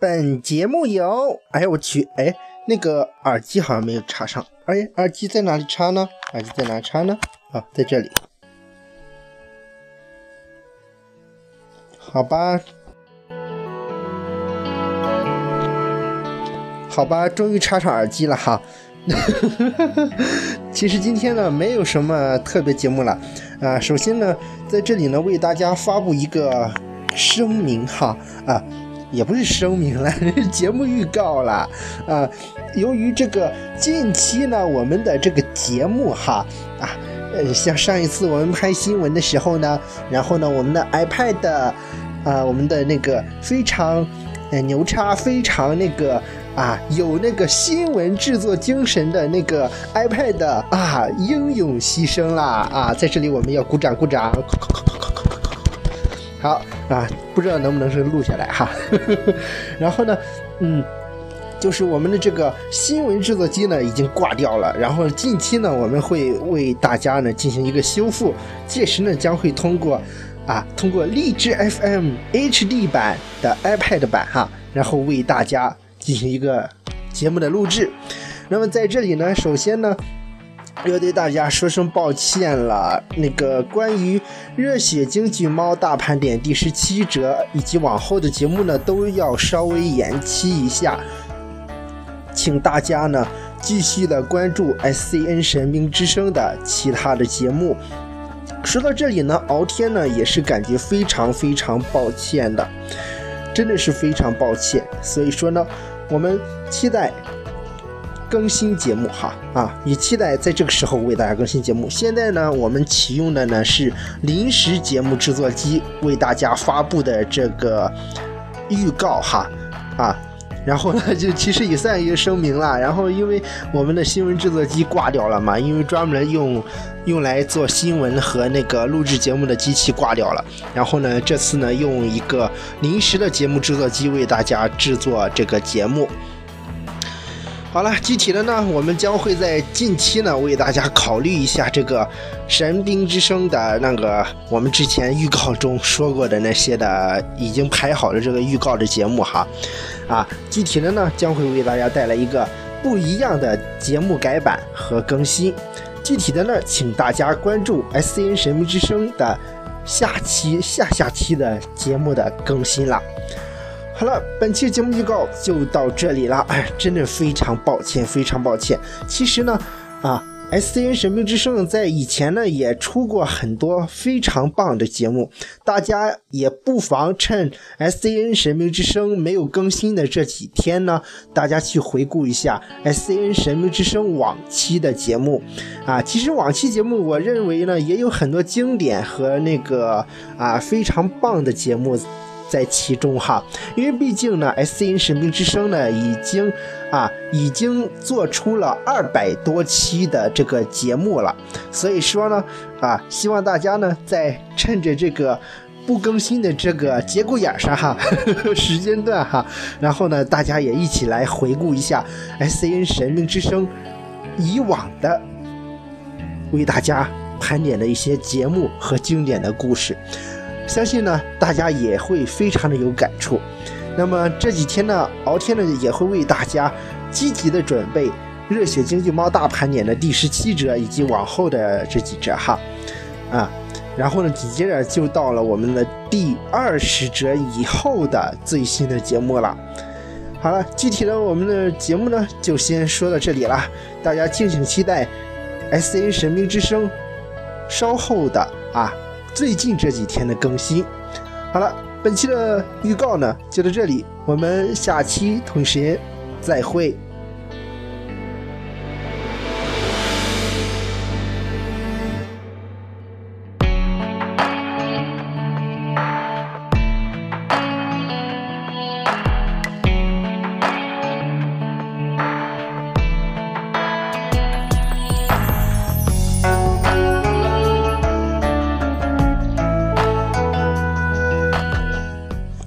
本节目由……哎我去，哎，那个耳机好像没有插上。哎，耳机在哪里插呢？耳机在哪插呢？啊，在这里。好吧，好吧，终于插上耳机了哈。其实今天呢，没有什么特别节目了啊。首先呢，在这里呢，为大家发布一个声明哈啊，也不是声明了，是节目预告了啊。由于这个近期呢，我们的这个节目哈啊，呃，像上一次我们拍新闻的时候呢，然后呢，我们的 iPad 啊，我们的那个非常呃牛叉，非常那个。啊，有那个新闻制作精神的那个 iPad 啊，英勇牺牲啦！啊，在这里我们要鼓掌鼓掌。好啊，不知道能不能是录下来哈。然后呢，嗯，就是我们的这个新闻制作机呢已经挂掉了，然后近期呢我们会为大家呢进行一个修复，届时呢将会通过啊通过荔枝 FM HD 版的 iPad 版哈，然后为大家。进行一个节目的录制，那么在这里呢，首先呢，要对大家说声抱歉了。那个关于热血京剧猫大盘点第十七折以及往后的节目呢，都要稍微延期一下，请大家呢继续的关注 SCN 神兵之声的其他的节目。说到这里呢，敖天呢也是感觉非常非常抱歉的，真的是非常抱歉。所以说呢。我们期待更新节目哈啊，也期待在这个时候为大家更新节目。现在呢，我们启用的呢是临时节目制作机为大家发布的这个预告哈啊，然后呢就其实也算一个声明了。然后因为我们的新闻制作机挂掉了嘛，因为专门用用来做新闻和那个录制节目的机器挂掉了。然后呢，这次呢用一个临时的节目制作机为大家制作这个节目。好了，具体的呢，我们将会在近期呢为大家考虑一下这个《神兵之声》的那个我们之前预告中说过的那些的已经排好的这个预告的节目哈。啊，具体的呢将会为大家带来一个不一样的节目改版和更新。具体的呢，请大家关注 S N 神秘之声的下期、下下期的节目的更新了。好了，本期节目预告就到这里了。哎，真的非常抱歉，非常抱歉。其实呢，啊。S C N 神兵之声在以前呢也出过很多非常棒的节目，大家也不妨趁 S C N 神兵之声没有更新的这几天呢，大家去回顾一下 S C N 神兵之声往期的节目，啊，其实往期节目我认为呢也有很多经典和那个啊非常棒的节目。在其中哈，因为毕竟呢，S C N 神兵之声呢已经啊已经做出了二百多期的这个节目了，所以说呢啊，希望大家呢在趁着这个不更新的这个节骨眼上哈呵呵，时间段哈，然后呢大家也一起来回顾一下 S C N 神兵之声以往的为大家盘点的一些节目和经典的故事。相信呢，大家也会非常的有感触。那么这几天呢，敖天呢也会为大家积极的准备《热血经济猫大盘点》的第十七折以及往后的这几折哈，啊，然后呢紧接着就到了我们的第二十折以后的最新的节目了。好了，具体的我们的节目呢就先说到这里了，大家敬请期待 S A 神兵之声稍后的啊。最近这几天的更新，好了，本期的预告呢就到这里，我们下期同一时间再会。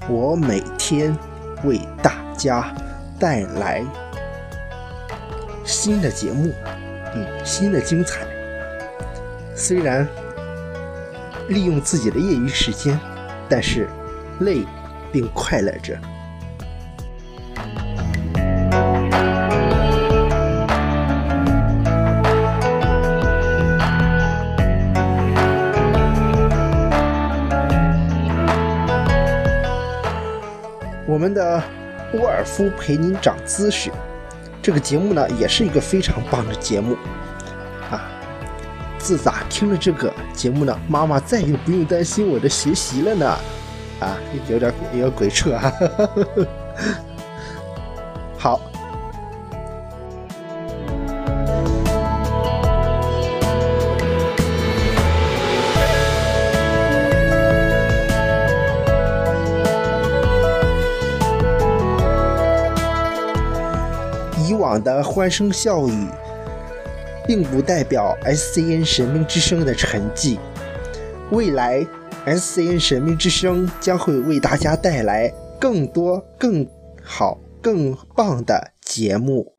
我每天为大家带来新的节目，嗯，新的精彩。虽然利用自己的业余时间，但是累并快乐着。我们的沃尔夫陪您长姿势，这个节目呢也是一个非常棒的节目啊。自打听了这个节目呢，妈妈再也不用担心我的学习了呢。啊，有点有点鬼扯啊。好。的欢声笑语，并不代表 SCN 神明之声的沉寂。未来，SCN 神明之声将会为大家带来更多、更好、更棒的节目。